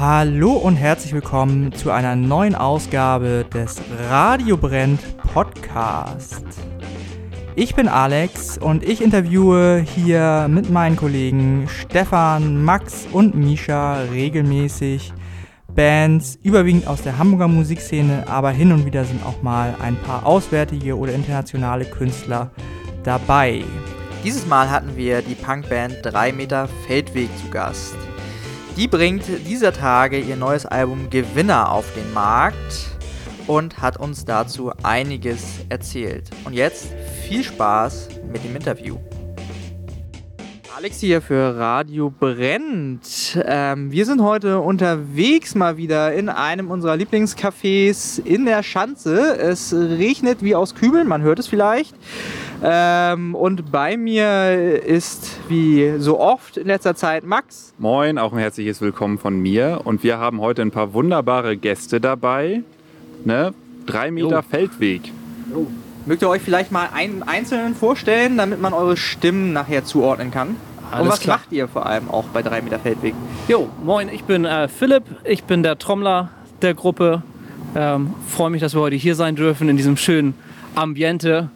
Hallo und herzlich willkommen zu einer neuen Ausgabe des Radio Brennt Podcast. Ich bin Alex und ich interviewe hier mit meinen Kollegen Stefan, Max und Misha regelmäßig Bands, überwiegend aus der Hamburger Musikszene, aber hin und wieder sind auch mal ein paar auswärtige oder internationale Künstler dabei. Dieses Mal hatten wir die Punkband 3 Meter Feldweg zu Gast. Die bringt dieser Tage ihr neues Album Gewinner auf den Markt und hat uns dazu einiges erzählt. Und jetzt viel Spaß mit dem Interview. Alex hier für Radio Brennt. Ähm, wir sind heute unterwegs mal wieder in einem unserer Lieblingscafés in der Schanze. Es regnet wie aus Kübeln, man hört es vielleicht. Ähm, und bei mir ist wie so oft in letzter Zeit Max. Moin, auch ein herzliches Willkommen von mir. Und wir haben heute ein paar wunderbare Gäste dabei. Ne? Drei Meter Jo. Feldweg. Mögt ihr euch vielleicht mal einen einzelnen vorstellen, damit man eure Stimmen nachher zuordnen kann? und Alles was klar. macht ihr vor allem auch bei 3 Meter Feldweg? Jo, moin, ich bin äh, Philipp, ich bin der Trommler der Gruppe. Ähm, Freue mich, dass wir heute hier sein dürfen in diesem schönen Ambiente.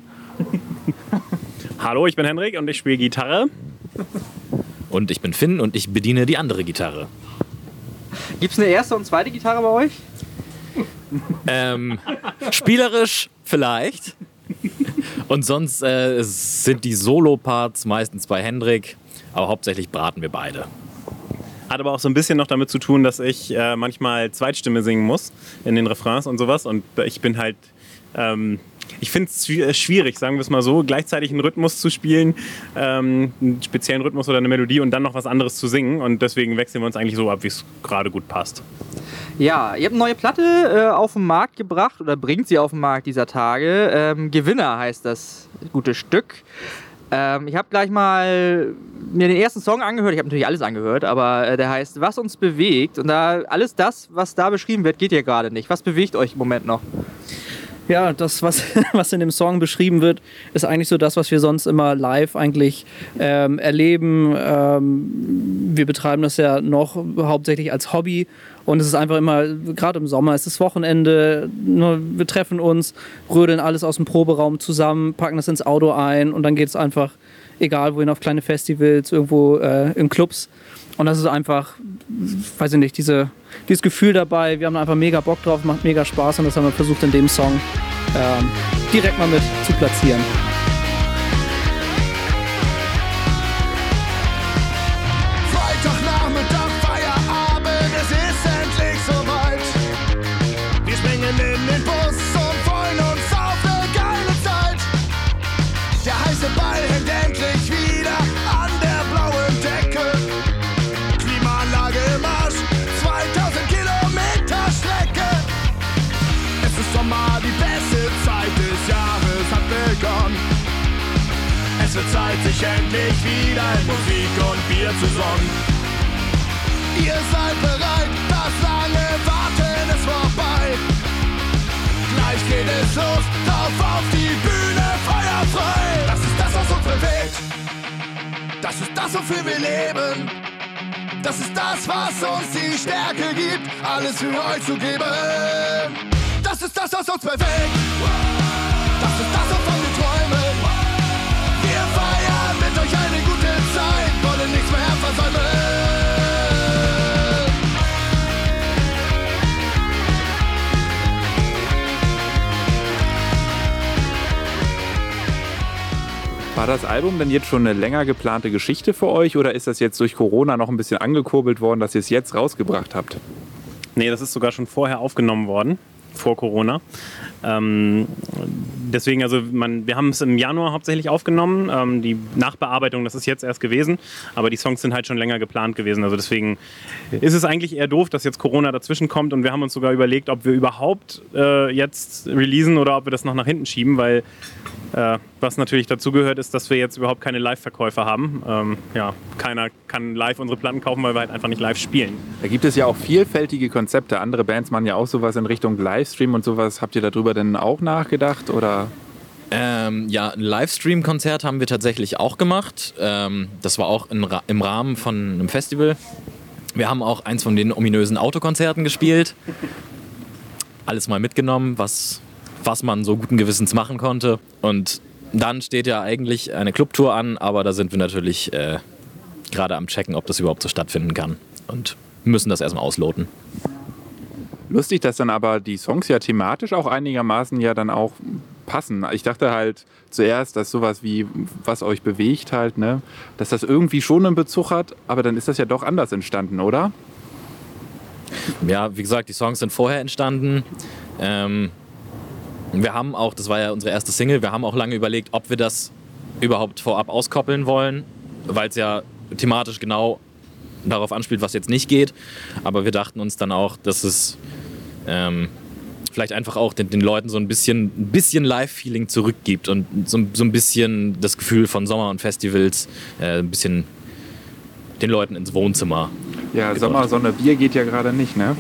Hallo, ich bin Henrik und ich spiele Gitarre. Und ich bin Finn und ich bediene die andere Gitarre. Gibt es eine erste und zweite Gitarre bei euch? Ähm, spielerisch vielleicht. Und sonst äh, sind die Solo-Parts meistens bei Hendrik, aber hauptsächlich braten wir beide. Hat aber auch so ein bisschen noch damit zu tun, dass ich äh, manchmal Zweitstimme singen muss in den Refrains und sowas. Und ich bin halt. Ähm, ich finde es schwierig, sagen wir es mal so, gleichzeitig einen Rhythmus zu spielen, ähm, einen speziellen Rhythmus oder eine Melodie und dann noch was anderes zu singen. Und deswegen wechseln wir uns eigentlich so ab, wie es gerade gut passt. Ja, ihr habt eine neue Platte äh, auf den Markt gebracht oder bringt sie auf den Markt dieser Tage. Ähm, Gewinner heißt das gute Stück. Ähm, ich habe gleich mal mir den ersten Song angehört. Ich habe natürlich alles angehört, aber äh, der heißt Was uns bewegt. Und da alles das, was da beschrieben wird, geht ja gerade nicht. Was bewegt euch im Moment noch? Ja, das, was, was in dem Song beschrieben wird, ist eigentlich so das, was wir sonst immer live eigentlich ähm, erleben. Ähm, wir betreiben das ja noch hauptsächlich als Hobby und es ist einfach immer, gerade im Sommer, es ist Wochenende, wir treffen uns, rödeln alles aus dem Proberaum zusammen, packen das ins Auto ein und dann geht es einfach, egal wohin, auf kleine Festivals, irgendwo äh, in Clubs. Und das ist einfach, weiß ich nicht, diese, dieses Gefühl dabei. Wir haben einfach mega Bock drauf, macht mega Spaß und das haben wir versucht in dem Song ähm, direkt mal mit zu platzieren. Es wird Zeit, sich endlich wieder in Musik und Bier zu sonnen. Ihr seid bereit, das lange Warten ist vorbei. Gleich geht es los, drauf auf die Bühne, Feuer frei. Das ist das, was uns bewegt. Das ist das, wofür wir leben. Das ist das, was uns die Stärke gibt, alles für euch zu geben. Das ist das, was uns bewegt. Das ist das, wovon wir War das Album denn jetzt schon eine länger geplante Geschichte für euch oder ist das jetzt durch Corona noch ein bisschen angekurbelt worden, dass ihr es jetzt rausgebracht habt? Nee, das ist sogar schon vorher aufgenommen worden, vor Corona. Ähm, deswegen, also man, wir haben es im Januar hauptsächlich aufgenommen. Ähm, die Nachbearbeitung, das ist jetzt erst gewesen, aber die Songs sind halt schon länger geplant gewesen. Also deswegen ist es eigentlich eher doof, dass jetzt Corona dazwischen kommt und wir haben uns sogar überlegt, ob wir überhaupt äh, jetzt releasen oder ob wir das noch nach hinten schieben, weil äh, was natürlich dazu gehört, ist, dass wir jetzt überhaupt keine Live-Verkäufe haben. Ähm, ja, keiner kann live unsere Platten kaufen, weil wir halt einfach nicht live spielen. Da gibt es ja auch vielfältige Konzepte. Andere Bands machen ja auch sowas in Richtung Livestream und sowas. Habt ihr darüber denn auch nachgedacht oder? Ähm, ja, ein Livestream-Konzert haben wir tatsächlich auch gemacht. Ähm, das war auch in, im Rahmen von einem Festival. Wir haben auch eins von den ominösen Autokonzerten gespielt. Alles mal mitgenommen, was, was man so guten Gewissens machen konnte. Und dann steht ja eigentlich eine Clubtour an, aber da sind wir natürlich äh, gerade am Checken, ob das überhaupt so stattfinden kann. Und müssen das erstmal ausloten. Lustig, dass dann aber die Songs ja thematisch auch einigermaßen ja dann auch passen. Ich dachte halt zuerst, dass sowas wie, was euch bewegt halt, ne, dass das irgendwie schon einen Bezug hat, aber dann ist das ja doch anders entstanden, oder? Ja, wie gesagt, die Songs sind vorher entstanden. Ähm, wir haben auch, das war ja unsere erste Single, wir haben auch lange überlegt, ob wir das überhaupt vorab auskoppeln wollen, weil es ja thematisch genau darauf anspielt, was jetzt nicht geht. Aber wir dachten uns dann auch, dass es ähm, vielleicht einfach auch den, den Leuten so ein bisschen, ein bisschen Live-Feeling zurückgibt und so, so ein bisschen das Gefühl von Sommer und Festivals, äh, ein bisschen den Leuten ins Wohnzimmer. Ja. Sommer, Sonne, Bier geht ja gerade nicht, ne?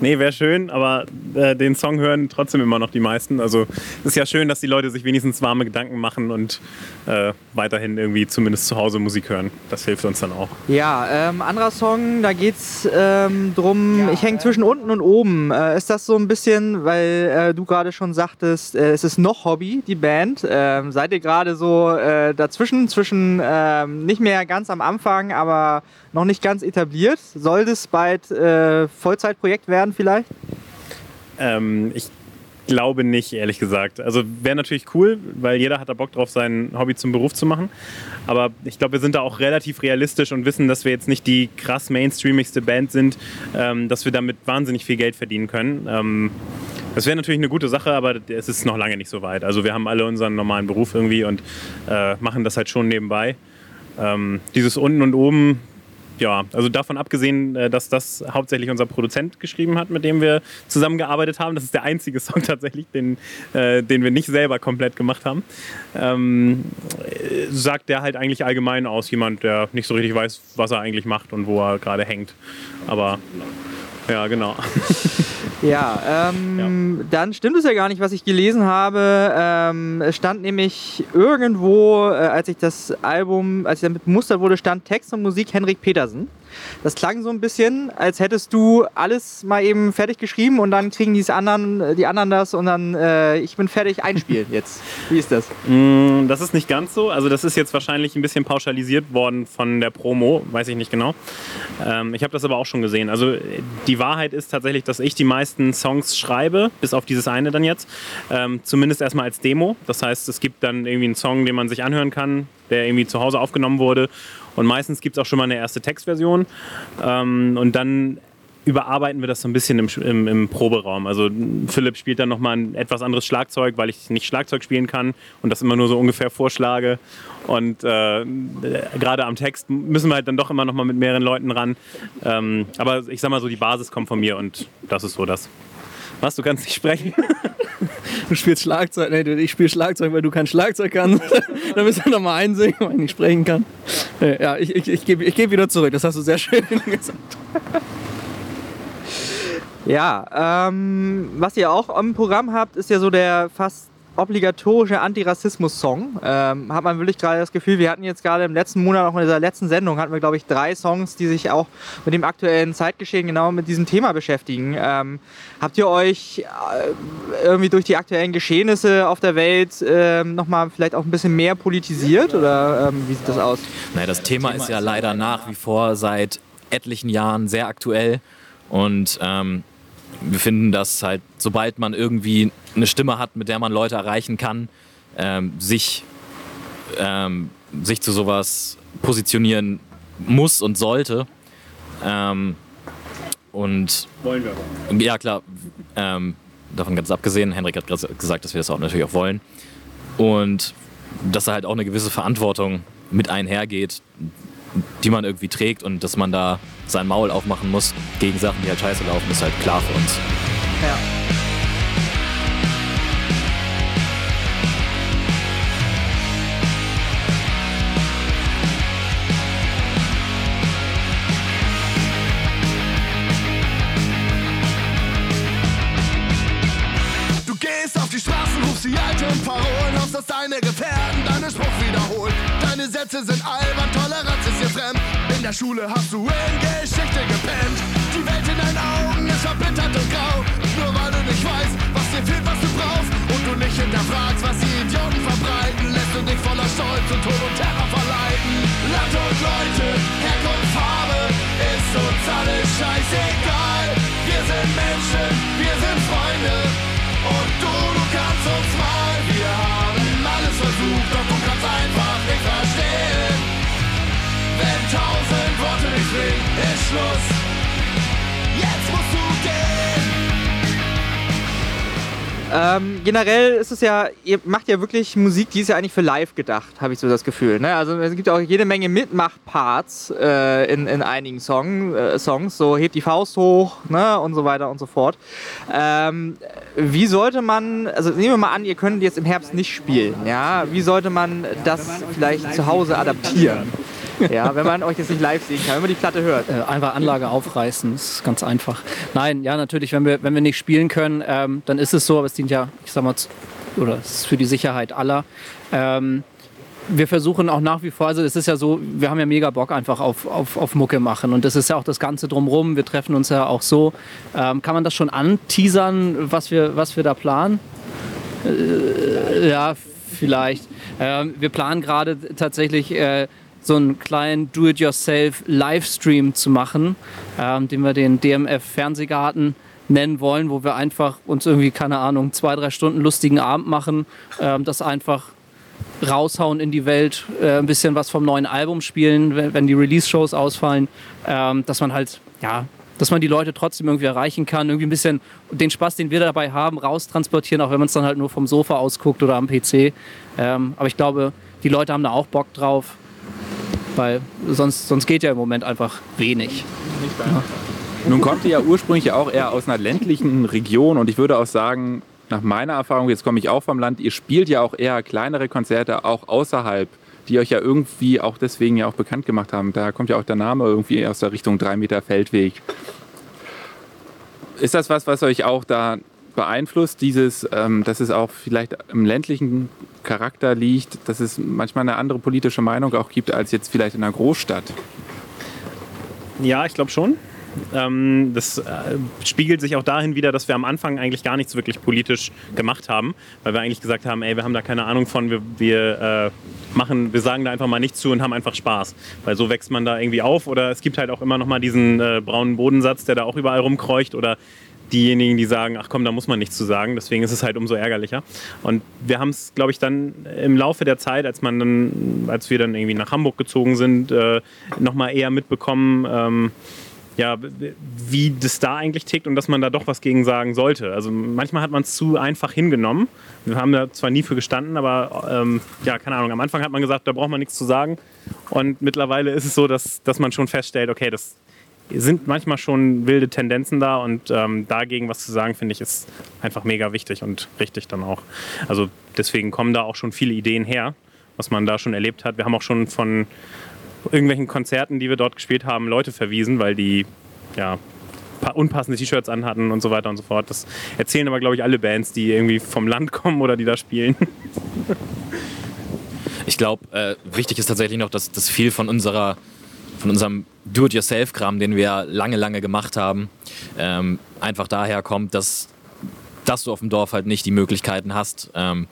Nee, wäre schön, aber äh, den Song hören trotzdem immer noch die meisten. Also es ist ja schön, dass die Leute sich wenigstens warme Gedanken machen und äh, weiterhin irgendwie zumindest zu Hause Musik hören. Das hilft uns dann auch. Ja, ähm, anderer Song, da geht's ähm, drum, ich hänge zwischen unten und oben. Äh, ist das so ein bisschen, weil äh, du gerade schon sagtest, äh, es ist noch Hobby, die Band. Ähm, seid ihr gerade so äh, dazwischen, zwischen ähm, nicht mehr ganz am Anfang, aber noch nicht ganz etabliert? Soll das bald äh, Vollzeitprojekt werden vielleicht? Ähm, ich glaube nicht, ehrlich gesagt. Also wäre natürlich cool, weil jeder hat da Bock drauf, sein Hobby zum Beruf zu machen. Aber ich glaube, wir sind da auch relativ realistisch und wissen, dass wir jetzt nicht die krass mainstreamigste Band sind, ähm, dass wir damit wahnsinnig viel Geld verdienen können. Ähm, das wäre natürlich eine gute Sache, aber es ist noch lange nicht so weit. Also wir haben alle unseren normalen Beruf irgendwie und äh, machen das halt schon nebenbei. Ähm, dieses unten und oben, ja, also davon abgesehen, äh, dass das hauptsächlich unser Produzent geschrieben hat, mit dem wir zusammengearbeitet haben. Das ist der einzige Song tatsächlich, den, äh, den wir nicht selber komplett gemacht haben. Ähm, äh, sagt der halt eigentlich allgemein aus, jemand, der nicht so richtig weiß, was er eigentlich macht und wo er gerade hängt. Aber ja, genau. Ja, ähm, dann stimmt es ja gar nicht, was ich gelesen habe. Ähm, es stand nämlich irgendwo, äh, als ich das Album, als ich damit bemustert wurde, stand Text und Musik Henrik Petersen. Das klang so ein bisschen, als hättest du alles mal eben fertig geschrieben und dann kriegen die anderen, die anderen das und dann äh, ich bin fertig einspielen jetzt. Wie ist das? Mm, Das ist nicht ganz so. Also das ist jetzt wahrscheinlich ein bisschen pauschalisiert worden von der Promo, weiß ich nicht genau. Ähm, ich habe das aber auch schon gesehen. Also die Wahrheit ist tatsächlich, dass ich die meisten Songs schreibe, bis auf dieses eine dann jetzt. Ähm, zumindest erstmal als Demo. Das heißt, es gibt dann irgendwie einen Song, den man sich anhören kann, der irgendwie zu Hause aufgenommen wurde. Und meistens gibt es auch schon mal eine erste Textversion. Ähm, und dann überarbeiten wir das so ein bisschen im, im, im Proberaum. Also Philipp spielt dann nochmal ein etwas anderes Schlagzeug, weil ich nicht Schlagzeug spielen kann und das immer nur so ungefähr vorschlage. Und äh, gerade am Text müssen wir halt dann doch immer nochmal mit mehreren Leuten ran. Ähm, aber ich sag mal so, die Basis kommt von mir und das ist so das. Was, du kannst nicht sprechen? Du spielst Schlagzeug, nee, ich spiele Schlagzeug, weil du kein Schlagzeug kannst. Dann müssen wir nochmal einsingen, weil ich nicht sprechen kann. Ja, ich, ich, ich gebe ich geb wieder zurück, das hast du sehr schön gesagt. Ja, ähm, was ihr auch im Programm habt, ist ja so der fast obligatorische Antirassismus-Song. Ähm, hat man wirklich gerade das Gefühl, wir hatten jetzt gerade im letzten Monat, auch in dieser letzten Sendung, hatten wir, glaube ich, drei Songs, die sich auch mit dem aktuellen Zeitgeschehen genau mit diesem Thema beschäftigen. Ähm, habt ihr euch äh, irgendwie durch die aktuellen Geschehnisse auf der Welt ähm, nochmal vielleicht auch ein bisschen mehr politisiert oder ähm, wie sieht das aus? Naja, das Thema ist ja leider nach wie vor seit etlichen Jahren sehr aktuell. Und ähm, wir finden, dass halt, sobald man irgendwie eine Stimme hat, mit der man Leute erreichen kann, ähm, sich, ähm, sich zu sowas positionieren muss und sollte. Ähm, und Wollen wir aber. ja, klar. Ähm, davon ganz abgesehen, Henrik hat ges- gesagt, dass wir das auch natürlich auch wollen. Und dass da halt auch eine gewisse Verantwortung mit einhergeht, die man irgendwie trägt und dass man da sein Maul aufmachen muss gegen Sachen, die halt scheiße laufen, ist halt klar für uns. Ja. Du gehst auf die Straßen, rufst die alten Parolen, hoffst, dass deine Gefährten deinen Spruch wiederholen. Deine Sätze sind albern, Toleranz ist dir fremd. In der Schule hast du in Geschichte gepennt. Die Welt in deinen Augen ist verbittert und grau. Nur weil du nicht weißt, was dir fehlt, was du brauchst. Und du nicht hinterfragst, was die Idioten verbreiten. Lässt du dich voller Stolz und Tod und Terror verleiten. Land und Leute, Herkunft, Farbe, ist uns alles scheißegal. Wir sind Menschen, wir sind Freunde. Und du, du kannst uns mal. Wir haben alles versucht, doch du kannst einfach tausend Worte nicht bringen, ist Schluss. Jetzt musst du gehen. Ähm, generell ist es ja, ihr macht ja wirklich Musik, die ist ja eigentlich für live gedacht, habe ich so das Gefühl. Ne? Also es gibt auch jede Menge Mitmachparts äh, in, in einigen Song, äh, Songs, so hebt die Faust hoch ne? und so weiter und so fort. Ähm, wie sollte man, also nehmen wir mal an, ihr könnt jetzt im Herbst nicht spielen, ja? Wie sollte man das vielleicht zu Hause adaptieren? Ja, wenn man euch jetzt nicht live sehen kann, wenn man die Platte hört. Äh, einfach Anlage aufreißen, das ist ganz einfach. Nein, ja, natürlich, wenn wir, wenn wir nicht spielen können, ähm, dann ist es so, aber es dient ja, ich sag mal, oder es ist für die Sicherheit aller. Ähm, wir versuchen auch nach wie vor, also es ist ja so, wir haben ja mega Bock einfach auf, auf, auf Mucke machen und das ist ja auch das Ganze drumrum. Wir treffen uns ja auch so. Ähm, kann man das schon anteasern, was wir, was wir da planen? Äh, ja, vielleicht. Ähm, wir planen gerade tatsächlich äh, so einen kleinen Do-it-yourself-Livestream zu machen, ähm, den wir den DMF Fernsehgarten nennen wollen, wo wir einfach uns irgendwie, keine Ahnung, zwei, drei Stunden lustigen Abend machen, ähm, das einfach raushauen in die Welt, äh, ein bisschen was vom neuen Album spielen, wenn, wenn die Release-Shows ausfallen, ähm, dass man halt, ja, dass man die Leute trotzdem irgendwie erreichen kann, irgendwie ein bisschen den Spaß, den wir dabei haben, raustransportieren, auch wenn man es dann halt nur vom Sofa ausguckt oder am PC. Ähm, aber ich glaube, die Leute haben da auch Bock drauf, weil sonst, sonst geht ja im Moment einfach wenig. Nun kommt ihr ja ursprünglich ja auch eher aus einer ländlichen Region und ich würde auch sagen, nach meiner Erfahrung, jetzt komme ich auch vom Land, ihr spielt ja auch eher kleinere Konzerte auch außerhalb, die euch ja irgendwie auch deswegen ja auch bekannt gemacht haben. Da kommt ja auch der Name irgendwie aus der Richtung 3 Meter Feldweg. Ist das was, was euch auch da beeinflusst, dieses, ähm, dass es auch vielleicht im ländlichen Charakter liegt, dass es manchmal eine andere politische Meinung auch gibt als jetzt vielleicht in einer Großstadt? Ja, ich glaube schon. Ähm, das äh, spiegelt sich auch dahin wieder, dass wir am Anfang eigentlich gar nichts wirklich politisch gemacht haben, weil wir eigentlich gesagt haben, ey, wir haben da keine Ahnung von, wir, wir äh, machen, wir sagen da einfach mal nichts zu und haben einfach Spaß, weil so wächst man da irgendwie auf oder es gibt halt auch immer noch mal diesen äh, braunen Bodensatz, der da auch überall rumkreucht oder diejenigen, die sagen, ach komm, da muss man nichts zu sagen. Deswegen ist es halt umso ärgerlicher. Und wir haben es, glaube ich, dann im Laufe der Zeit, als man dann, als wir dann irgendwie nach Hamburg gezogen sind, äh, nochmal eher mitbekommen, ähm, ja, wie das da eigentlich tickt und dass man da doch was gegen sagen sollte. Also manchmal hat man es zu einfach hingenommen. Wir haben da zwar nie für gestanden, aber ähm, ja, keine Ahnung. Am Anfang hat man gesagt, da braucht man nichts zu sagen. Und mittlerweile ist es so, dass, dass man schon feststellt, okay, das sind manchmal schon wilde Tendenzen da und ähm, dagegen was zu sagen, finde ich, ist einfach mega wichtig und richtig dann auch. Also deswegen kommen da auch schon viele Ideen her, was man da schon erlebt hat. Wir haben auch schon von irgendwelchen Konzerten, die wir dort gespielt haben, Leute verwiesen, weil die ja pa- unpassende T-Shirts anhatten und so weiter und so fort. Das erzählen aber, glaube ich, alle Bands, die irgendwie vom Land kommen oder die da spielen. Ich glaube, äh, wichtig ist tatsächlich noch, dass, dass viel von unserer von unserem Do-it-yourself-Kram, den wir lange, lange gemacht haben, ähm, einfach daher kommt, dass, dass du auf dem Dorf halt nicht die Möglichkeiten hast, ähm,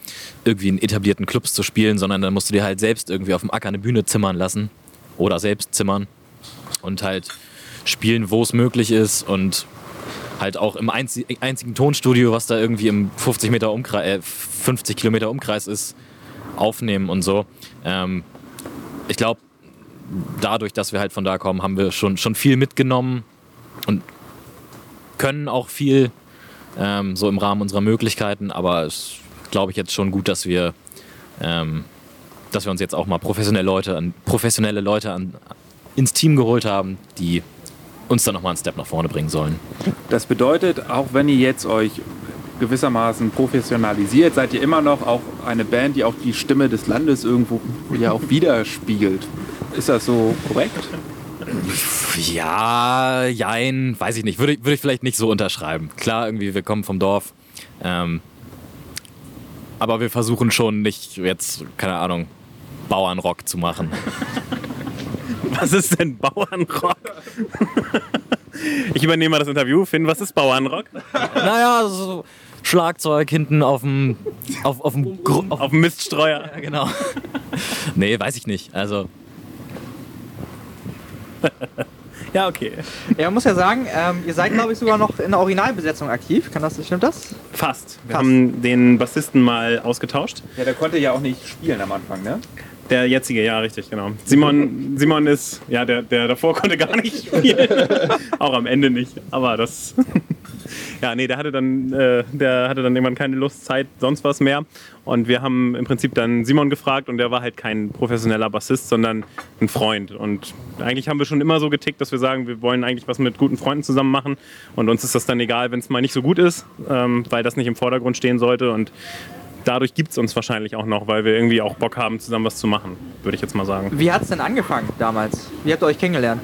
irgendwie in etablierten Clubs zu spielen, sondern dann musst du dir halt selbst irgendwie auf dem Acker eine Bühne zimmern lassen oder selbst zimmern und halt spielen, wo es möglich ist und halt auch im einzi einzigen Tonstudio, was da irgendwie im 50 Meter Umkreis, äh, 50 Kilometer Umkreis ist, aufnehmen und so. Ähm, ich glaube, dadurch, dass wir halt von da kommen, haben wir schon, schon viel mitgenommen und können auch viel ähm, so im Rahmen unserer Möglichkeiten, aber es glaube ich jetzt schon gut, dass wir, ähm, dass wir uns jetzt auch mal professionelle Leute, an, professionelle Leute an, ins Team geholt haben, die uns dann nochmal einen Step nach vorne bringen sollen. Das bedeutet, auch wenn ihr jetzt euch gewissermaßen professionalisiert, seid ihr immer noch auch eine Band, die auch die Stimme des Landes irgendwo ja auch widerspiegelt. Ist das so korrekt? Ja, jein, weiß ich nicht. Würde, ich- würde ich vielleicht nicht so unterschreiben. Klar, irgendwie, wir kommen vom Dorf. Ähm, aber wir versuchen schon nicht jetzt, keine Ahnung, Bauernrock zu machen. Was ist denn Bauernrock? Ich übernehme mal das Interview. Finn, was ist Bauernrock? Naja, so Schlagzeug hinten auf dem. Auf, auf dem. Gru auf, Auf dem Miststreuer. ja, genau. nee, weiß ich nicht. Also, Ja, okay. Ja, man muss ja sagen, ähm, ihr seid, glaube ich, sogar noch in der Originalbesetzung aktiv. Kann das, stimmt das? Fast. Wir Fast. haben den Bassisten mal ausgetauscht. Ja, der konnte ja auch nicht spielen am Anfang, ne? Der jetzige, ja, richtig, genau. Simon, Simon ist, ja, der, der davor konnte gar nicht spielen. Auch am Ende nicht. Aber das. ja, nee, der hatte dann, äh, der hatte dann irgendwann keine Lust, Zeit, sonst was mehr. Und wir haben im Prinzip dann Simon gefragt und der war halt kein professioneller Bassist, sondern ein Freund. Und eigentlich haben wir schon immer so getickt, dass wir sagen, wir wollen eigentlich was mit guten Freunden zusammen machen. Und uns ist das dann egal, wenn es mal nicht so gut ist, ähm, weil das nicht im Vordergrund stehen sollte. Und dadurch gibt es uns wahrscheinlich auch noch, weil wir irgendwie auch Bock haben, zusammen was zu machen, würde ich jetzt mal sagen. Wie hat es denn angefangen damals? Wie habt ihr euch kennengelernt?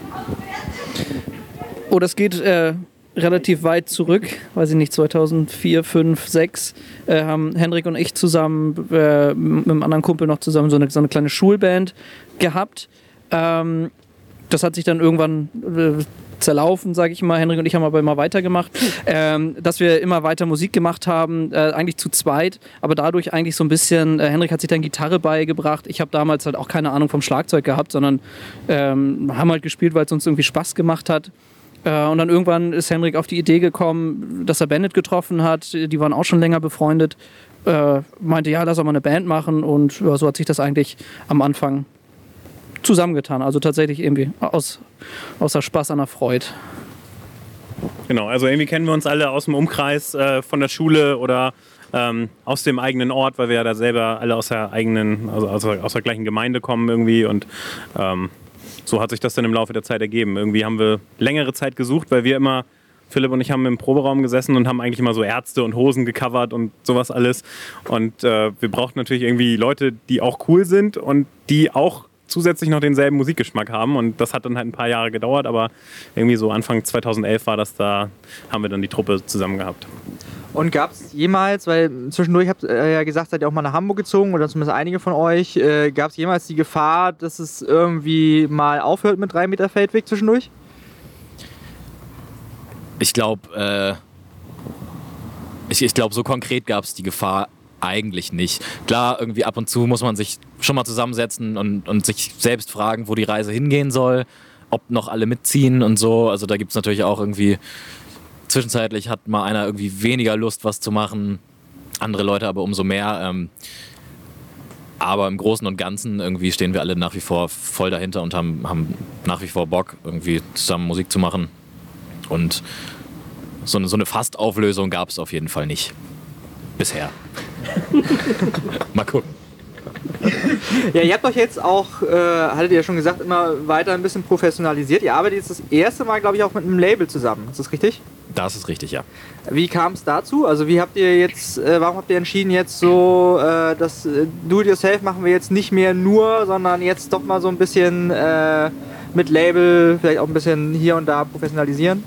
Oh, das geht äh, relativ weit zurück, weiß ich nicht, 2004, 5, 6 äh, haben Henrik und ich zusammen äh, mit einem anderen Kumpel noch zusammen so eine, so eine kleine Schulband gehabt. Ähm, das hat sich dann irgendwann äh, zerlaufen, sage ich mal. Henrik und ich haben aber immer weitergemacht. Ähm, dass wir immer weiter Musik gemacht haben, äh, eigentlich zu zweit, aber dadurch eigentlich so ein bisschen, äh, Henrik hat sich dann Gitarre beigebracht. Ich habe damals halt auch keine Ahnung vom Schlagzeug gehabt, sondern ähm, haben halt gespielt, weil es uns irgendwie Spaß gemacht hat. Äh, und dann irgendwann ist Henrik auf die Idee gekommen, dass er Bennett getroffen hat. Die waren auch schon länger befreundet. Äh, meinte, ja, lass doch mal eine Band machen. Und ja, so hat sich das eigentlich am Anfang zusammengetan. Also tatsächlich irgendwie aus, außer Spaß an der Freude. Genau, also irgendwie kennen wir uns alle aus dem Umkreis äh, von der Schule oder ähm, aus dem eigenen Ort, weil wir ja da selber alle aus der eigenen, also aus der, aus der gleichen Gemeinde kommen irgendwie und ähm, so hat sich das dann im Laufe der Zeit ergeben. Irgendwie haben wir längere Zeit gesucht, weil wir immer, Philipp und ich haben im Proberaum gesessen und haben eigentlich immer so Ärzte und Hosen gecovert und sowas alles. Und äh, wir brauchten natürlich irgendwie Leute, die auch cool sind und die auch zusätzlich noch denselben Musikgeschmack haben. Und das hat dann halt ein paar Jahre gedauert, aber irgendwie so Anfang 2011 war das da, haben wir dann die Truppe zusammen gehabt. Und gab es jemals, weil zwischendurch habt ihr ja gesagt, seid ihr auch mal nach Hamburg gezogen oder zumindest einige von euch, äh, gab es jemals die Gefahr, dass es irgendwie mal aufhört mit 3 Meter Feldweg zwischendurch? ich glaube, äh, ich, ich glaube, so konkret gab es die Gefahr eigentlich nicht. Klar, irgendwie ab und zu muss man sich schon mal zusammensetzen und, und sich selbst fragen, wo die Reise hingehen soll, ob noch alle mitziehen und so. Also da gibt es natürlich auch irgendwie, zwischenzeitlich hat mal einer irgendwie weniger Lust, was zu machen, andere Leute aber umso mehr. Ähm, aber im Großen und Ganzen irgendwie stehen wir alle nach wie vor voll dahinter und haben, haben nach wie vor Bock, irgendwie zusammen Musik zu machen. Und so eine, so eine Fastauflösung gab es auf jeden Fall nicht. Bisher. Mal gucken. Ja, ihr habt euch jetzt auch, äh, hattet ihr ja schon gesagt, immer weiter ein bisschen professionalisiert. Ihr arbeitet jetzt das erste Mal, glaube ich, auch mit einem Label zusammen. Ist das richtig? Das ist richtig, ja. Wie kam es dazu? Also wie habt ihr jetzt, äh, warum habt ihr entschieden jetzt so, äh, das äh, Do-it-yourself machen wir jetzt nicht mehr nur, sondern jetzt doch mal so ein bisschen äh, mit Label, vielleicht auch ein bisschen hier und da professionalisieren?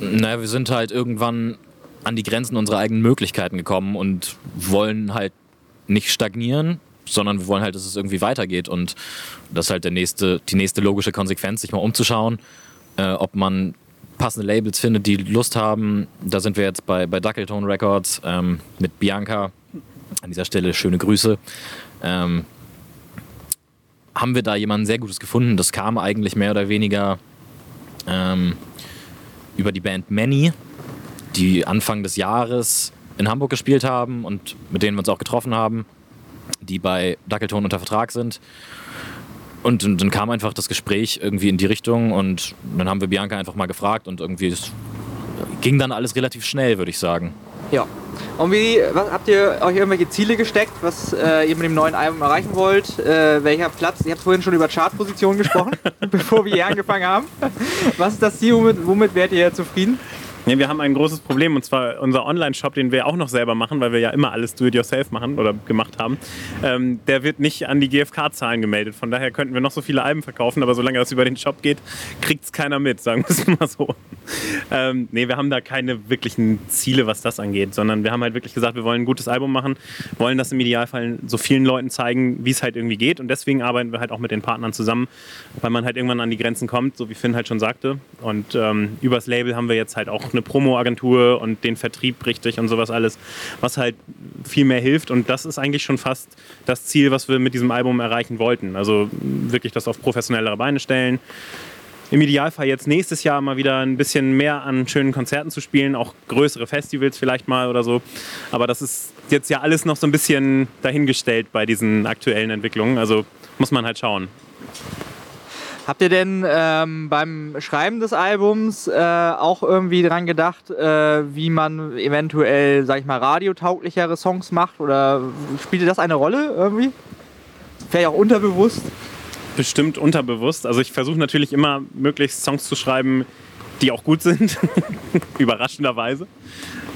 Naja, wir sind halt irgendwann an die Grenzen unserer eigenen Möglichkeiten gekommen und wollen halt nicht stagnieren, sondern wir wollen halt, dass es irgendwie weitergeht. Und das ist halt der nächste, die nächste logische Konsequenz, sich mal umzuschauen, äh, ob man passende Labels findet, die Lust haben. Da sind wir jetzt bei, bei Duckletone Records ähm, mit Bianca. An dieser Stelle schöne Grüße. Ähm, haben wir da jemanden sehr Gutes gefunden. Das kam eigentlich mehr oder weniger ähm, über die Band Many, die Anfang des Jahres in Hamburg gespielt haben und mit denen wir uns auch getroffen haben, die bei Dackelton unter Vertrag sind. Und, dann kam einfach das Gespräch irgendwie in die Richtung und dann haben wir Bianca einfach mal gefragt und irgendwie ging dann alles relativ schnell, würde ich sagen. Ja. Und wie, was, habt ihr euch irgendwelche Ziele gesteckt, was äh, ihr mit dem neuen Album erreichen wollt? Äh, welcher Platz? Ihr habt vorhin schon über Chartpositionen gesprochen, bevor wir hier angefangen haben. Was ist das Ziel? Womit, womit wärt ihr zufrieden? Ja, wir haben ein großes Problem und zwar unser Online-Shop, den wir auch noch selber machen, weil wir ja immer alles do-it-yourself machen oder gemacht haben. Ähm, der wird nicht an die GfK-Zahlen gemeldet. Von daher könnten wir noch so viele Alben verkaufen, aber solange das über den Shop geht, kriegt es keiner mit, sagen wir es mal so. Ähm, nee, wir haben da keine wirklichen Ziele, was das angeht, sondern wir haben halt wirklich gesagt, wir wollen ein gutes Album machen, wollen das im Idealfall so vielen Leuten zeigen, wie es halt irgendwie geht und deswegen arbeiten wir halt auch mit den Partnern zusammen, weil man halt irgendwann an die Grenzen kommt, so wie Finn halt schon sagte. Und ähm, übers Label haben wir jetzt halt auch eine Promo-Agentur und den Vertrieb richtig und sowas alles, was halt viel mehr hilft. Und das ist eigentlich schon fast das Ziel, was wir mit diesem Album erreichen wollten. Also wirklich das auf professionellere Beine stellen. Im Idealfall jetzt nächstes Jahr mal wieder ein bisschen mehr an schönen Konzerten zu spielen, auch größere Festivals vielleicht mal oder so. Aber das ist jetzt ja alles noch so ein bisschen dahingestellt bei diesen aktuellen Entwicklungen. Also muss man halt schauen. Habt ihr denn ähm, beim Schreiben des Albums äh, auch irgendwie dran gedacht, äh, wie man eventuell, sag ich mal, radiotauglichere Songs macht? Oder spielte das eine Rolle irgendwie? Vielleicht auch unterbewusst? Bestimmt unterbewusst. Also ich versuche natürlich immer möglichst Songs zu schreiben, die auch gut sind. Überraschenderweise.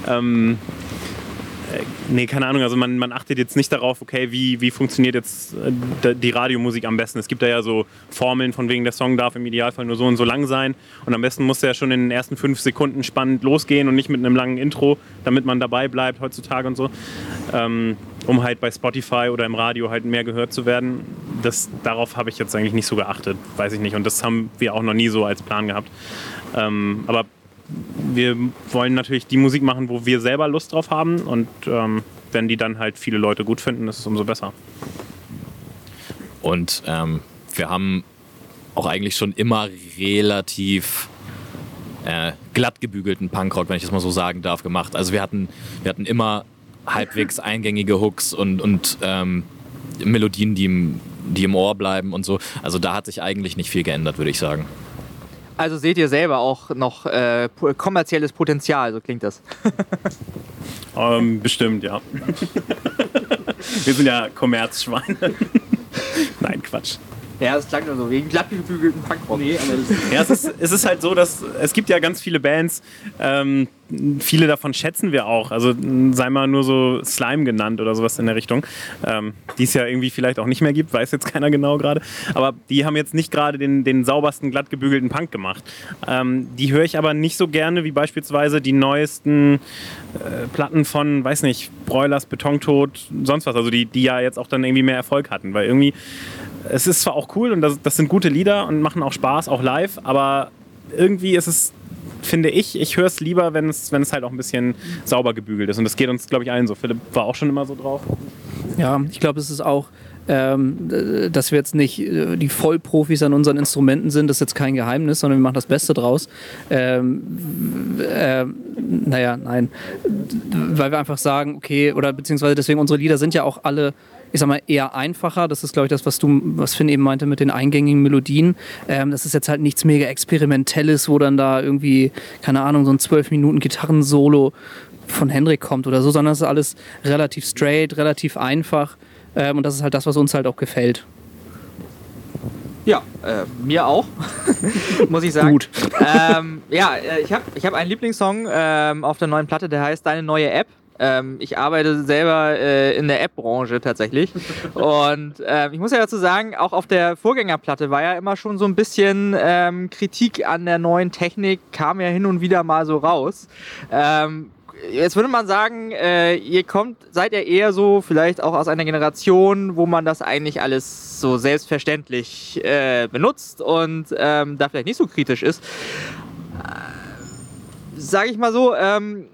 Ähm, äh, nee, keine Ahnung. Also man, man achtet jetzt nicht darauf, okay, wie, wie funktioniert jetzt äh, die Radiomusik am besten. Es gibt da ja so Formeln, von wegen der Song darf im Idealfall nur so und so lang sein. Und am besten muss der schon in den ersten fünf Sekunden spannend losgehen und nicht mit einem langen Intro, damit man dabei bleibt heutzutage und so. Ähm, um halt bei Spotify oder im Radio halt mehr gehört zu werden. Das, darauf habe ich jetzt eigentlich nicht so geachtet, weiß ich nicht. Und das haben wir auch noch nie so als Plan gehabt. Ähm, aber wir wollen natürlich die Musik machen, wo wir selber Lust drauf haben. Und ähm, wenn die dann halt viele Leute gut finden, ist es umso besser. Und ähm, wir haben auch eigentlich schon immer relativ äh, glatt gebügelten Punkrock, wenn ich das mal so sagen darf, gemacht. Also wir hatten, wir hatten immer halbwegs eingängige Hooks und, und ähm, Melodien, die im, die im Ohr bleiben und so. Also da hat sich eigentlich nicht viel geändert, würde ich sagen. Also seht ihr selber auch noch äh, kommerzielles Potenzial, so klingt das. Ähm, bestimmt, ja. wir sind ja Kommerzschweine. Nein, Quatsch. Ja, das klang nur so wegen glatt gebügelten Punkrock. Nee, Ja, es ist, es ist halt so, dass es gibt ja ganz viele Bands, ähm, viele davon schätzen wir auch. Also m, sei mal nur so Slime genannt oder sowas in der Richtung, ähm, die es ja irgendwie vielleicht auch nicht mehr gibt, weiß jetzt keiner genau gerade. Aber die haben jetzt nicht gerade den, den saubersten, glatt gebügelten Punk gemacht. Ähm, die höre ich aber nicht so gerne wie beispielsweise die neuesten äh, Platten von, weiß nicht, Broilers, Betontod, sonst was. Also die, die ja jetzt auch dann irgendwie mehr Erfolg hatten, weil irgendwie es ist zwar auch cool und das, das sind gute Lieder und machen auch Spaß, auch live, aber irgendwie ist es, finde ich, ich höre es lieber, wenn es, wenn es halt auch ein bisschen sauber gebügelt ist. Und das geht uns, glaube ich, allen so. Philipp war auch schon immer so drauf. Ja, ich glaube, es ist auch, ähm, äh, dass wir jetzt nicht äh, die Vollprofis an unseren Instrumenten sind, das ist jetzt kein Geheimnis, sondern wir machen das Beste draus. Ähm, äh, naja, nein. Weil wir einfach sagen, okay, oder beziehungsweise deswegen unsere Lieder sind ja auch alle ich sag mal, eher einfacher. Das ist, glaube ich, das, was du, was Finn eben meinte mit den eingängigen Melodien. Ähm, das ist jetzt halt nichts mega Experimentelles, wo dann da irgendwie, keine Ahnung, so ein 12 Minuten Gitarrensolo von Hendrik kommt oder so, sondern es ist alles relativ straight, relativ einfach. Ähm, und das ist halt das, was uns halt auch gefällt. Ja, äh, mir auch, muss ich sagen. Gut. Ähm, ja, äh, ich habe ich hab einen Lieblingssong ähm, auf der neuen Platte, der heißt Deine neue App. Ähm, ich arbeite selber äh, in der App-Branche tatsächlich. Und ähm, ich muss ja dazu sagen, auch auf der Vorgängerplatte war ja immer schon so ein bisschen ähm, Kritik an der neuen Technik, kam ja hin und wieder mal so raus. Ähm, Jetzt würde man sagen, äh, ihr kommt, seid ihr eher so vielleicht auch aus einer Generation, wo man das eigentlich alles so selbstverständlich äh, benutzt und ähm, da vielleicht nicht so kritisch ist. Äh, Sage ich mal so, ähm,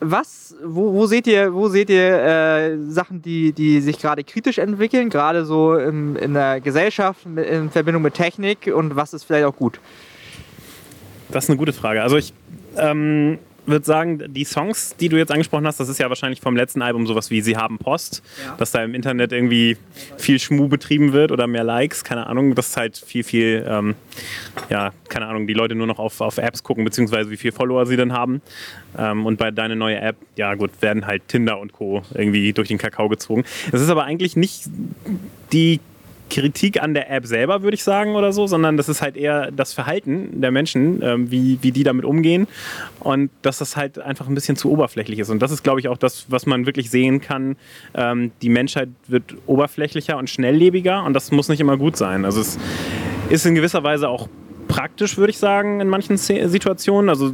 was, wo, wo seht ihr, wo seht ihr äh, Sachen, die, die sich gerade kritisch entwickeln, gerade so im, in der Gesellschaft in Verbindung mit Technik und was ist vielleicht auch gut? Das ist eine gute Frage. Also ich ähm, würde sagen, die Songs, die du jetzt angesprochen hast, das ist ja wahrscheinlich vom letzten Album sowas wie Sie haben Post, dass da im Internet irgendwie viel Schmu betrieben wird oder mehr Likes, keine Ahnung. Das ist halt viel, viel, ähm, ja, keine Ahnung, die Leute nur noch auf, auf Apps gucken, beziehungsweise wie viele Follower sie dann haben. Ähm, und bei deine neue App, ja gut, werden halt Tinder und Co. irgendwie durch den Kakao gezogen. Das ist aber eigentlich nicht die Kritik an der App selber, würde ich sagen, oder so, sondern das ist halt eher das Verhalten der Menschen, ähm, wie, wie die damit umgehen und dass das halt einfach ein bisschen zu oberflächlich ist. Und das ist, glaube ich, auch das, was man wirklich sehen kann. Ähm, die Menschheit wird oberflächlicher und schnelllebiger und das muss nicht immer gut sein. Also es ist in gewisser Weise auch praktisch, würde ich sagen, in manchen Situationen. Also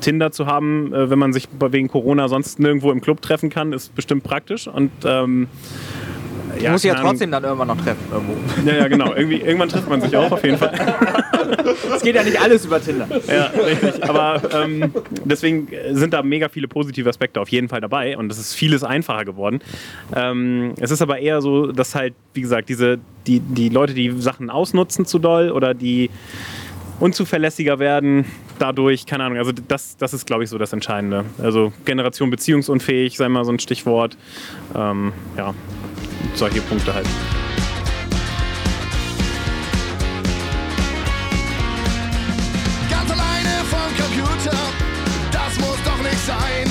Tinder zu haben, äh, wenn man sich wegen Corona sonst nirgendwo im Club treffen kann, ist bestimmt praktisch. Und ähm, Du musst dich ja trotzdem dann irgendwann noch treffen irgendwo. Ja, ja, genau. Irgendwie, irgendwann trifft man sich auch auf jeden Fall. Es geht ja nicht alles über Tinder. Ja, richtig. Aber ähm, deswegen sind da mega viele positive Aspekte auf jeden Fall dabei und es ist vieles einfacher geworden. Ähm, es ist aber eher so, dass halt, wie gesagt, diese, die, die Leute, die Sachen ausnutzen zu doll oder die unzuverlässiger werden dadurch, keine Ahnung, also das, das ist, glaube ich, so das Entscheidende. Also Generation beziehungsunfähig, sei mal so ein Stichwort. Ähm, ja, solche Punkte halt. Ganz alleine vom Computer, das muss doch nicht sein.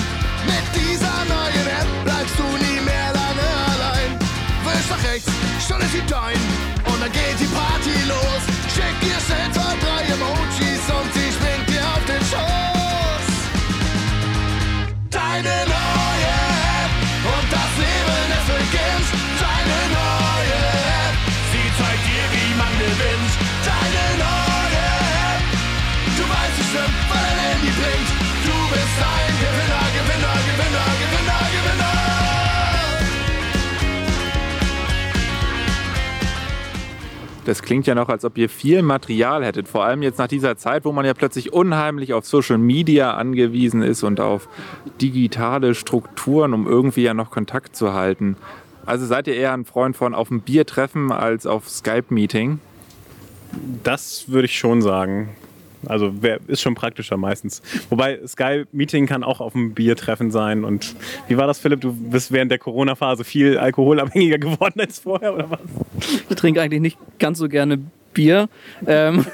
Mit dieser neuen App bleibst du nie mehr lange allein. Wisch nach rechts, schon ist sie dein und dann geht die Party los. Schick ihr zwei, drei Emojis und Das klingt ja noch, als ob ihr viel Material hättet. Vor allem jetzt nach dieser Zeit, wo man ja plötzlich unheimlich auf Social Media angewiesen ist und auf digitale Strukturen, um irgendwie ja noch Kontakt zu halten. Also seid ihr eher ein Freund von auf ein Bier treffen als auf Skype-Meeting? Das würde ich schon sagen. Also ist schon praktischer meistens. Wobei Sky-Meeting kann auch auf einem Biertreffen sein. Und wie war das, Philipp? Du bist während der Corona-Phase viel alkoholabhängiger geworden als vorher, oder was? Ich trinke eigentlich nicht ganz so gerne Bier. Ähm,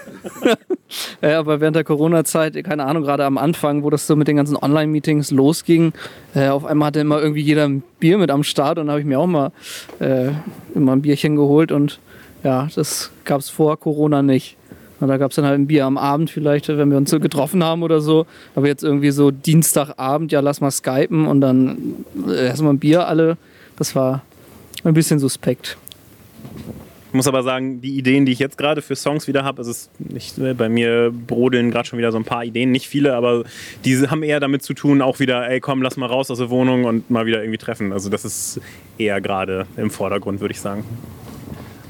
äh, aber während der Corona-Zeit, keine Ahnung, gerade am Anfang, wo das so mit den ganzen Online-Meetings losging, äh, auf einmal hatte immer irgendwie jeder ein Bier mit am Start und habe ich mir auch mal äh, immer ein Bierchen geholt und ja, das gab es vor Corona nicht. Und da gab es dann halt ein Bier am Abend vielleicht, wenn wir uns so getroffen haben oder so. Aber jetzt irgendwie so Dienstagabend, ja, lass mal skypen und dann äh, erstmal ein Bier alle. Das war ein bisschen suspekt. Ich muss aber sagen, die Ideen, die ich jetzt gerade für Songs wieder habe, es ist nicht, äh, bei mir brodeln gerade schon wieder so ein paar Ideen, nicht viele, aber diese haben eher damit zu tun, auch wieder, ey komm, lass mal raus aus der Wohnung und mal wieder irgendwie treffen. Also das ist eher gerade im Vordergrund, würde ich sagen.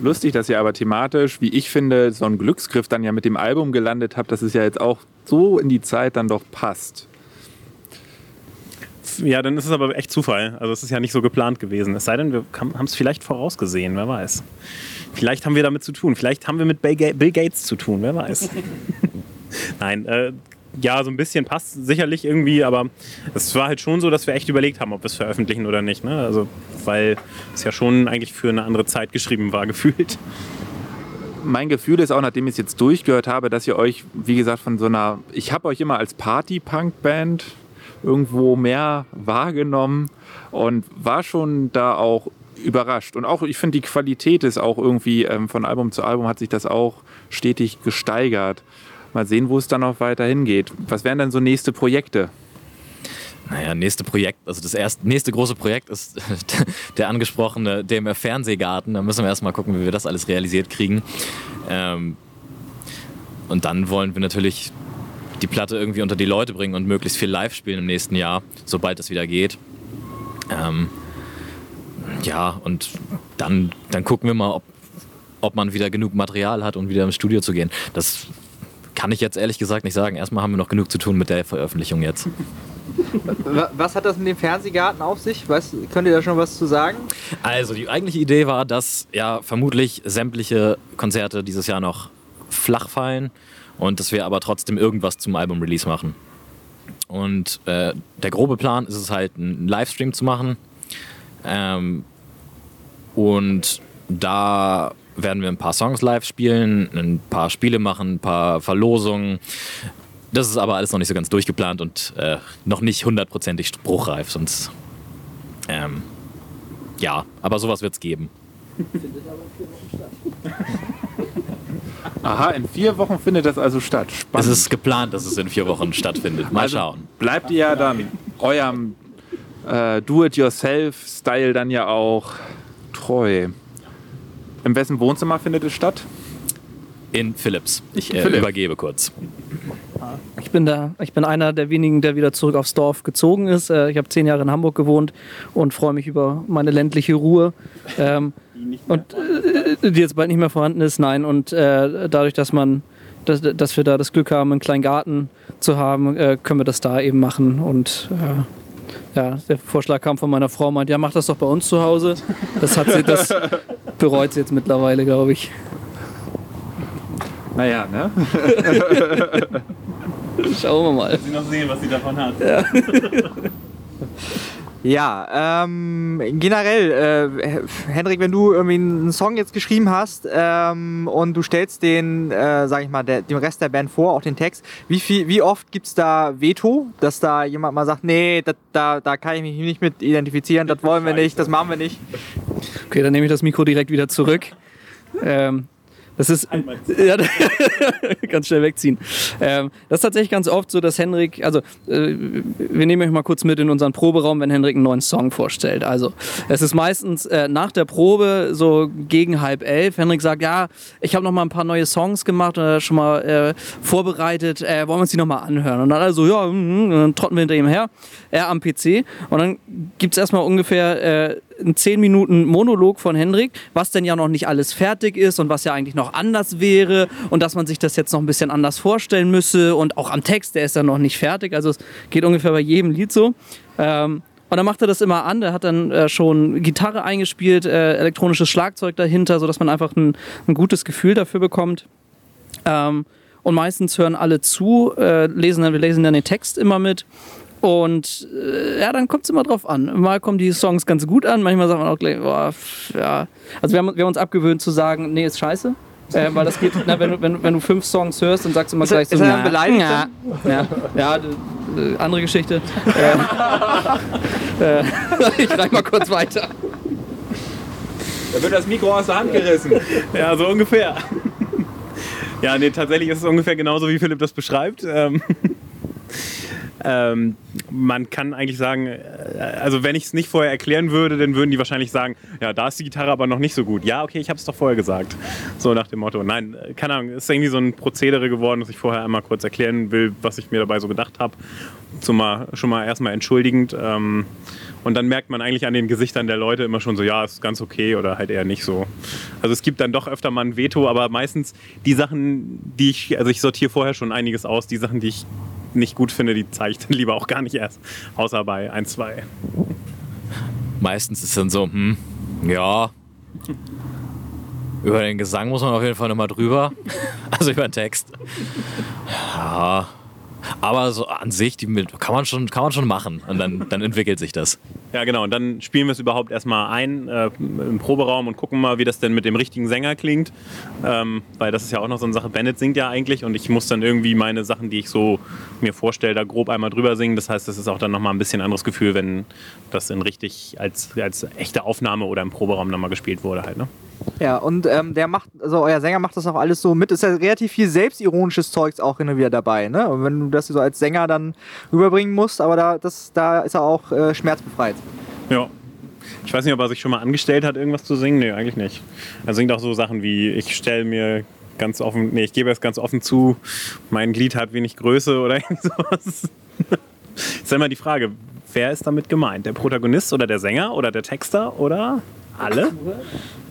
Lustig, dass ihr aber thematisch, wie ich finde, so einen Glücksgriff dann ja mit dem Album gelandet habt, dass es ja jetzt auch so in die Zeit dann doch passt. Ja, dann ist es aber echt Zufall. Also es ist ja nicht so geplant gewesen. Es sei denn, wir haben es vielleicht vorausgesehen, wer weiß. Vielleicht haben wir damit zu tun. Vielleicht haben wir mit Bill Ga- Bill Gates zu tun, wer weiß. Nein, äh, ja, so ein bisschen passt sicherlich irgendwie, aber es war halt schon so, dass wir echt überlegt haben, ob wir es veröffentlichen oder nicht. Ne? Also, weil es ja schon eigentlich für eine andere Zeit geschrieben war, gefühlt. mein Gefühl ist auch, nachdem ich es jetzt durchgehört habe, dass ihr euch, wie gesagt, von so einer, ich habe euch immer als Party-Punk-Band irgendwo mehr wahrgenommen und war schon da auch überrascht. Und auch, ich finde, die Qualität ist auch irgendwie, ähm, von Album zu Album hat sich das auch stetig gesteigert. Mal sehen, wo es dann noch weiter hingeht. Was wären denn so nächste Projekte? Naja, nächste Projekt, also das erste, nächste große Projekt ist der angesprochene DMR Fernsehgarten. Da müssen wir erstmal gucken, wie wir das alles realisiert kriegen. Ähm, und dann wollen wir natürlich die Platte irgendwie unter die Leute bringen und möglichst viel live spielen im nächsten Jahr, sobald es wieder geht. Ähm, ja, und dann, dann gucken wir mal, ob, ob man wieder genug Material hat, um wieder ins Studio zu gehen. Das kann ich jetzt ehrlich gesagt nicht sagen. Erstmal haben wir noch genug zu tun mit der Veröffentlichung jetzt. Wa- Was hat das mit dem Fernsehgarten auf sich? Weißt, könnt ihr da schon was zu sagen? Also die eigentliche Idee war, dass ja vermutlich sämtliche Konzerte dieses Jahr noch flach fallen und dass wir aber trotzdem irgendwas zum Album-Release machen. Und äh, der grobe Plan ist es halt, einen Livestream zu machen. Ähm, und da werden wir ein paar Songs live spielen, ein paar Spiele machen, ein paar Verlosungen. Das ist aber alles noch nicht so ganz durchgeplant und äh, noch nicht hundertprozentig spruchreif, sonst ähm, ja, aber sowas wird es geben. Aha, in vier Wochen findet das also statt. Es Spannend. ist geplant, dass es in vier Wochen stattfindet. Mal Also schauen. Bleibt ihr ja dann eurem äh, Do-it-yourself-Style dann ja auch treu. In wessen Wohnzimmer findet es statt? In Philips. Ich äh, Philipp. übergebe kurz. Ich bin da, ich bin einer der wenigen, der wieder zurück aufs Dorf gezogen ist. Äh, Ich habe zehn Jahre in Hamburg gewohnt und freue mich über meine ländliche Ruhe. Ähm, und äh, die jetzt bald nicht mehr vorhanden ist, nein. Und äh, dadurch, dass man, dass, dass wir da das Glück haben, einen kleinen Garten zu haben, äh, können wir das da eben machen. Und äh, ja, der Vorschlag kam von meiner Frau, meint, ja, mach das doch bei uns zu Hause. Das hat sie, das bereut sie jetzt mittlerweile, glaube ich. Naja, ne? Schauen wir mal. Sie noch sehen, was sie davon hat. Ja, ähm, generell, äh, Hendrik, wenn du irgendwie einen Song jetzt geschrieben hast ähm, und du stellst den, äh, sag ich mal, der, dem Rest der Band vor, auch den Text, wie, viel, wie oft gibt es da Veto, dass da jemand mal sagt, nee, dat, da, da kann ich mich nicht mit identifizieren, das wollen wir nicht, das machen wir nicht. Okay, dann nehme ich das Mikro direkt wieder zurück. Ähm, das ist ja, ganz schnell wegziehen. Ähm, das ist tatsächlich ganz oft so, dass Henrik, also äh, wir nehmen euch mal kurz mit in unseren Proberaum, wenn Henrik einen neuen Song vorstellt. Also es ist meistens äh, nach der Probe so gegen halb elf. Henrik sagt, ja, ich habe noch mal ein paar neue Songs gemacht oder schon mal äh, vorbereitet. Äh, wollen wir uns die noch mal anhören? Und dann also ja, mm, und dann trotten wir hinter ihm her, er am PC und dann gibt es erstmal ungefähr einen 10 Minuten Monolog von Hendrik, was denn ja noch nicht alles fertig ist und was ja eigentlich noch anders wäre und dass man sich das jetzt noch ein bisschen anders vorstellen müsse und auch am Text, der ist ja noch nicht fertig. Also es geht ungefähr bei jedem Lied so. Ähm, und dann macht er das immer an, der hat dann äh, schon Gitarre eingespielt, äh, elektronisches Schlagzeug dahinter, sodass man einfach ein, ein gutes Gefühl dafür bekommt. Ähm, und meistens hören alle zu, äh, lesen dann, wir lesen dann den Text immer mit. Und äh, ja, dann kommt es immer drauf an. Mal kommen die Songs ganz gut an, manchmal sagt man auch gleich, boah, pff, ja. Also wir haben, wir haben uns abgewöhnt zu sagen, nee, ist scheiße. Äh, weil das geht, na, wenn, du, wenn, wenn du fünf Songs hörst, dann sagst du immer Ist gleich er- so, ist na, beleidigt Ja, ja, ja äh, andere Geschichte. äh, äh, ich reich mal kurz weiter. Da wird das Mikro aus der Hand gerissen. Ja, so ungefähr. Ja, nee, tatsächlich ist es ungefähr genauso, wie Philipp das beschreibt. Ähm, ähm, man kann eigentlich sagen, äh, also wenn ich es nicht vorher erklären würde, dann würden die wahrscheinlich sagen, ja, da ist die Gitarre aber noch nicht so gut. Ja, okay, ich habe es doch vorher gesagt. So nach dem Motto. Nein, äh, keine Ahnung, ist irgendwie so ein Prozedere geworden, dass ich vorher einmal kurz erklären will, was ich mir dabei so gedacht habe. Zumal, schon mal erstmal entschuldigend. Ähm, und dann merkt man eigentlich an den Gesichtern der Leute immer schon so, ja, ist ganz okay oder halt eher nicht so. Also es gibt dann doch öfter mal ein Veto, aber meistens die Sachen, die ich, also ich sortiere vorher schon einiges aus, die Sachen, die ich nicht gut finde, die zeige ich dann lieber auch gar nicht erst. Außer bei ein, zwei. Meistens ist dann so, hm, ja. Über den Gesang muss man auf jeden Fall nochmal drüber. Also über den Text. Ja. Aber so an sich, die kann, man schon, kann man schon machen. Und dann, dann entwickelt sich das. Ja, genau. Und dann spielen wir es überhaupt erstmal ein äh, im Proberaum und gucken mal, wie das denn mit dem richtigen Sänger klingt. Ähm, weil das ist ja auch noch so eine Sache. Bennett singt ja eigentlich und ich muss dann irgendwie meine Sachen, die ich so mir vorstelle, da grob einmal drüber singen. Das heißt, das ist auch dann nochmal ein bisschen anderes Gefühl, wenn das in richtig als, als echte Aufnahme oder im Proberaum nochmal gespielt wurde halt. Ne? Ja, und ähm, der macht, also euer Sänger macht das auch alles so mit. Ist ja relativ viel selbstironisches Zeugs auch hin und wieder dabei, ne? Und wenn du das so als Sänger dann rüberbringen musst, aber da, das, da ist er auch äh, schmerzbefreit. Ja. Ich weiß nicht, ob er sich schon mal angestellt hat, irgendwas zu singen. Nee, eigentlich nicht. Er singt auch so Sachen wie, ich stelle mir ganz offen, nee, ich gebe es ganz offen zu, mein Glied hat wenig Größe oder irgend sowas. ist immer die Frage, wer ist damit gemeint? Der Protagonist oder der Sänger oder der Texter oder alle?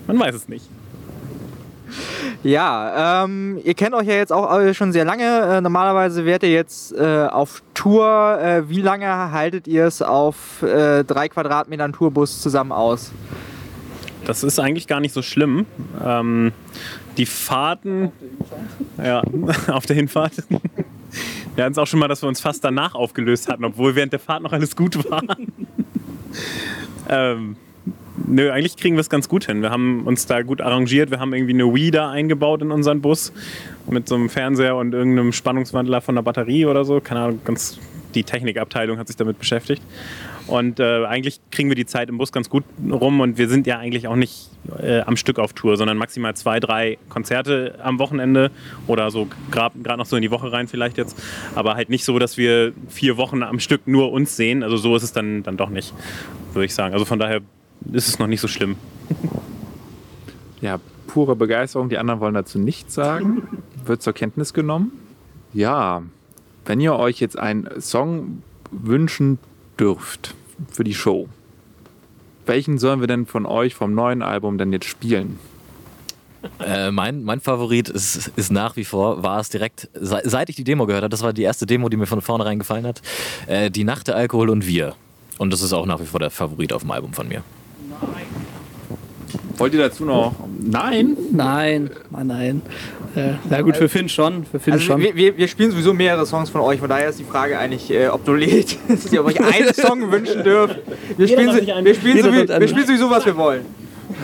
Man weiß es nicht. Ja, ähm, ihr kennt euch ja jetzt auch schon sehr lange. Äh, normalerweise wärt ihr jetzt äh, auf Tour. Äh, wie lange haltet ihr es auf äh, drei Quadratmetern Tourbus zusammen aus? Das ist eigentlich gar nicht so schlimm. Ähm, die Fahrten. Ja, auf der Hinfahrt. Wir hatten es auch schon mal, dass wir uns fast danach aufgelöst hatten, obwohl während der Fahrt noch alles gut war. ähm, nö, eigentlich kriegen wir es ganz gut hin. Wir haben uns da gut arrangiert. Wir haben irgendwie eine Wii da eingebaut in unseren Bus mit so einem Fernseher und irgendeinem Spannungswandler von der Batterie oder so. Keine Ahnung, ganz die Technikabteilung hat sich damit beschäftigt. Und äh, eigentlich kriegen wir die Zeit im Bus ganz gut rum und wir sind ja eigentlich auch nicht äh, am Stück auf Tour, sondern maximal zwei, drei Konzerte am Wochenende oder so gerade noch so in die Woche rein vielleicht jetzt. Aber halt nicht so, dass wir vier Wochen am Stück nur uns sehen. Also so ist es dann, dann doch nicht, würde ich sagen. Also von daher ist es noch nicht so schlimm. Ja, pure Begeisterung. Die anderen wollen dazu nichts sagen. Wird zur Kenntnis genommen. Ja, wenn ihr euch jetzt einen Song wünschen dürft für die Show, welchen sollen wir denn von euch vom neuen Album denn jetzt spielen? Äh, mein, mein Favorit ist, ist nach wie vor, war es direkt, se- seit ich die Demo gehört habe, das war die erste Demo, die mir von vornherein gefallen hat, äh, Die Nacht der Alkohol und wir. Und das ist auch nach wie vor der Favorit auf dem Album von mir. Wollt ihr dazu noch? Nein? Nein, nein, nein. Äh, na gut, für Finn schon. Für Finn Also schon. wir, wir, wir spielen sowieso mehrere Songs von euch, von daher ist die Frage eigentlich äh, obsolet, dass ihr euch einen Song wünschen dürft. Wir spielen, so, wir, spielen so, wir spielen sowieso, was wir wollen.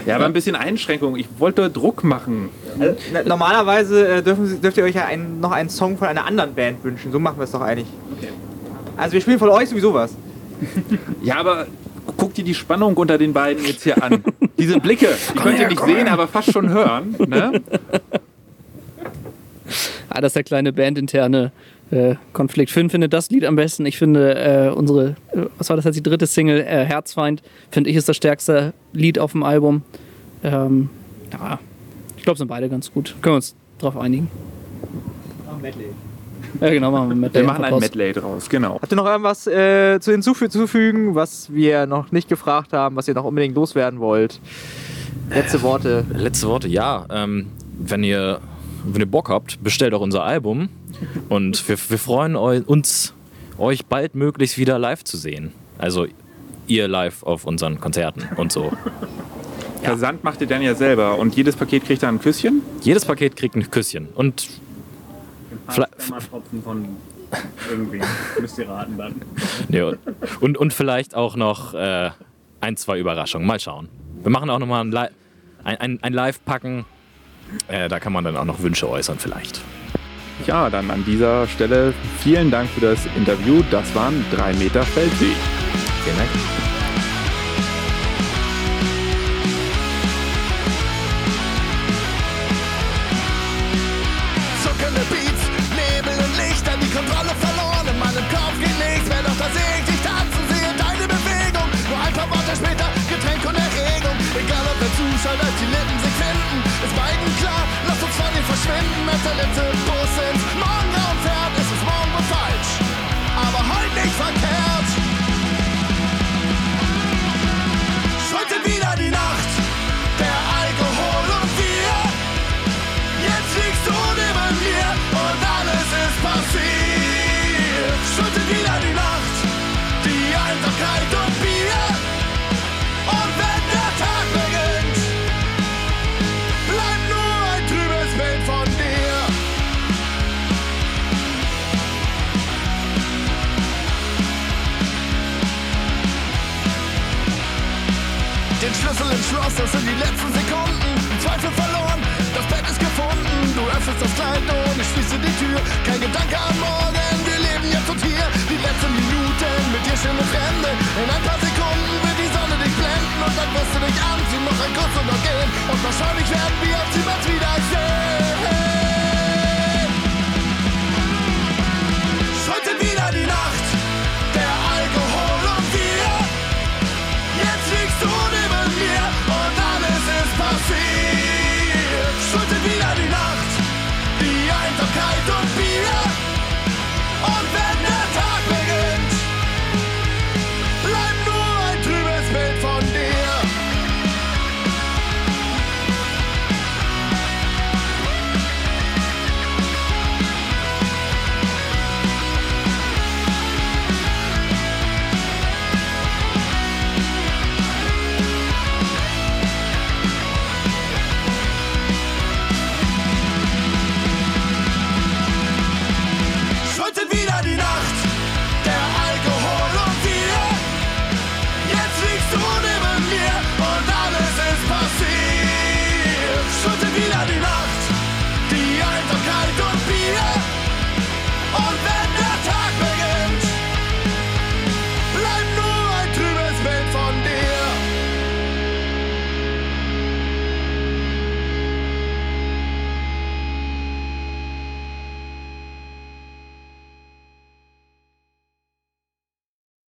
Ja, aber ein bisschen Einschränkung. Ich wollte Druck machen. Also, na, normalerweise äh, dürfen, Sie- dürft ihr euch ja einen, noch einen Song von einer anderen Band wünschen. So machen wir es doch eigentlich. Also wir spielen von euch sowieso was. Ja, aber guck dir die Spannung unter den beiden jetzt hier an. Diese Blicke, die könnt ihr nicht sehen, aber fast schon hören. Ne? Ah, das ist der kleine bandinterne äh, Konflikt. Finn findet das Lied am besten. Ich finde äh, unsere, äh, was war das jetzt, die dritte Single, äh, Herzfeind, finde ich ist das stärkste Lied auf dem Album. Ähm, ja, ich glaube, sind beide ganz gut. Können wir uns drauf einigen. Ja, genau, machen wir mit Wir machen ein Medley draus, genau. Habt ihr noch irgendwas äh, zu hinzufü- hinzufügen, was wir noch nicht gefragt haben, was ihr noch unbedingt loswerden wollt? Letzte Worte. Letzte Worte, ja. Ähm, wenn, ihr, wenn ihr Bock habt, bestellt auch unser Album. Und wir, wir freuen eu, uns, euch baldmöglichst wieder live zu sehen. Also ihr live auf unseren Konzerten und so. Versand macht ihr dann ja selber und jedes Paket kriegt dann ein Küsschen. Jedes Paket kriegt ein Küsschen. Und Tropfen von irgendwie. Müsst ihr raten dann. Ja, und, und vielleicht auch noch äh, ein, zwei Überraschungen. Mal schauen. Wir machen auch nochmal ein, Li ein, ein, ein Live-Packen. Äh, da kann man dann auch noch Wünsche äußern vielleicht. Ja, dann an dieser Stelle vielen Dank für das Interview. Das waren drei Meter Feldweg. Vielen Dank. Schloss, das sind die letzten Sekunden. Zweifel verloren, das Bett ist gefunden. Du öffnest das Kleid und ich schließe die Tür. Kein Gedanke an morgen, wir leben jetzt und hier. Die letzten Minuten mit dir schöne Fremde. In ein paar Sekunden wird die Sonne dich blenden und dann wirst du dich anziehen, noch ein Kuss und gehen. Und wahrscheinlich werden wir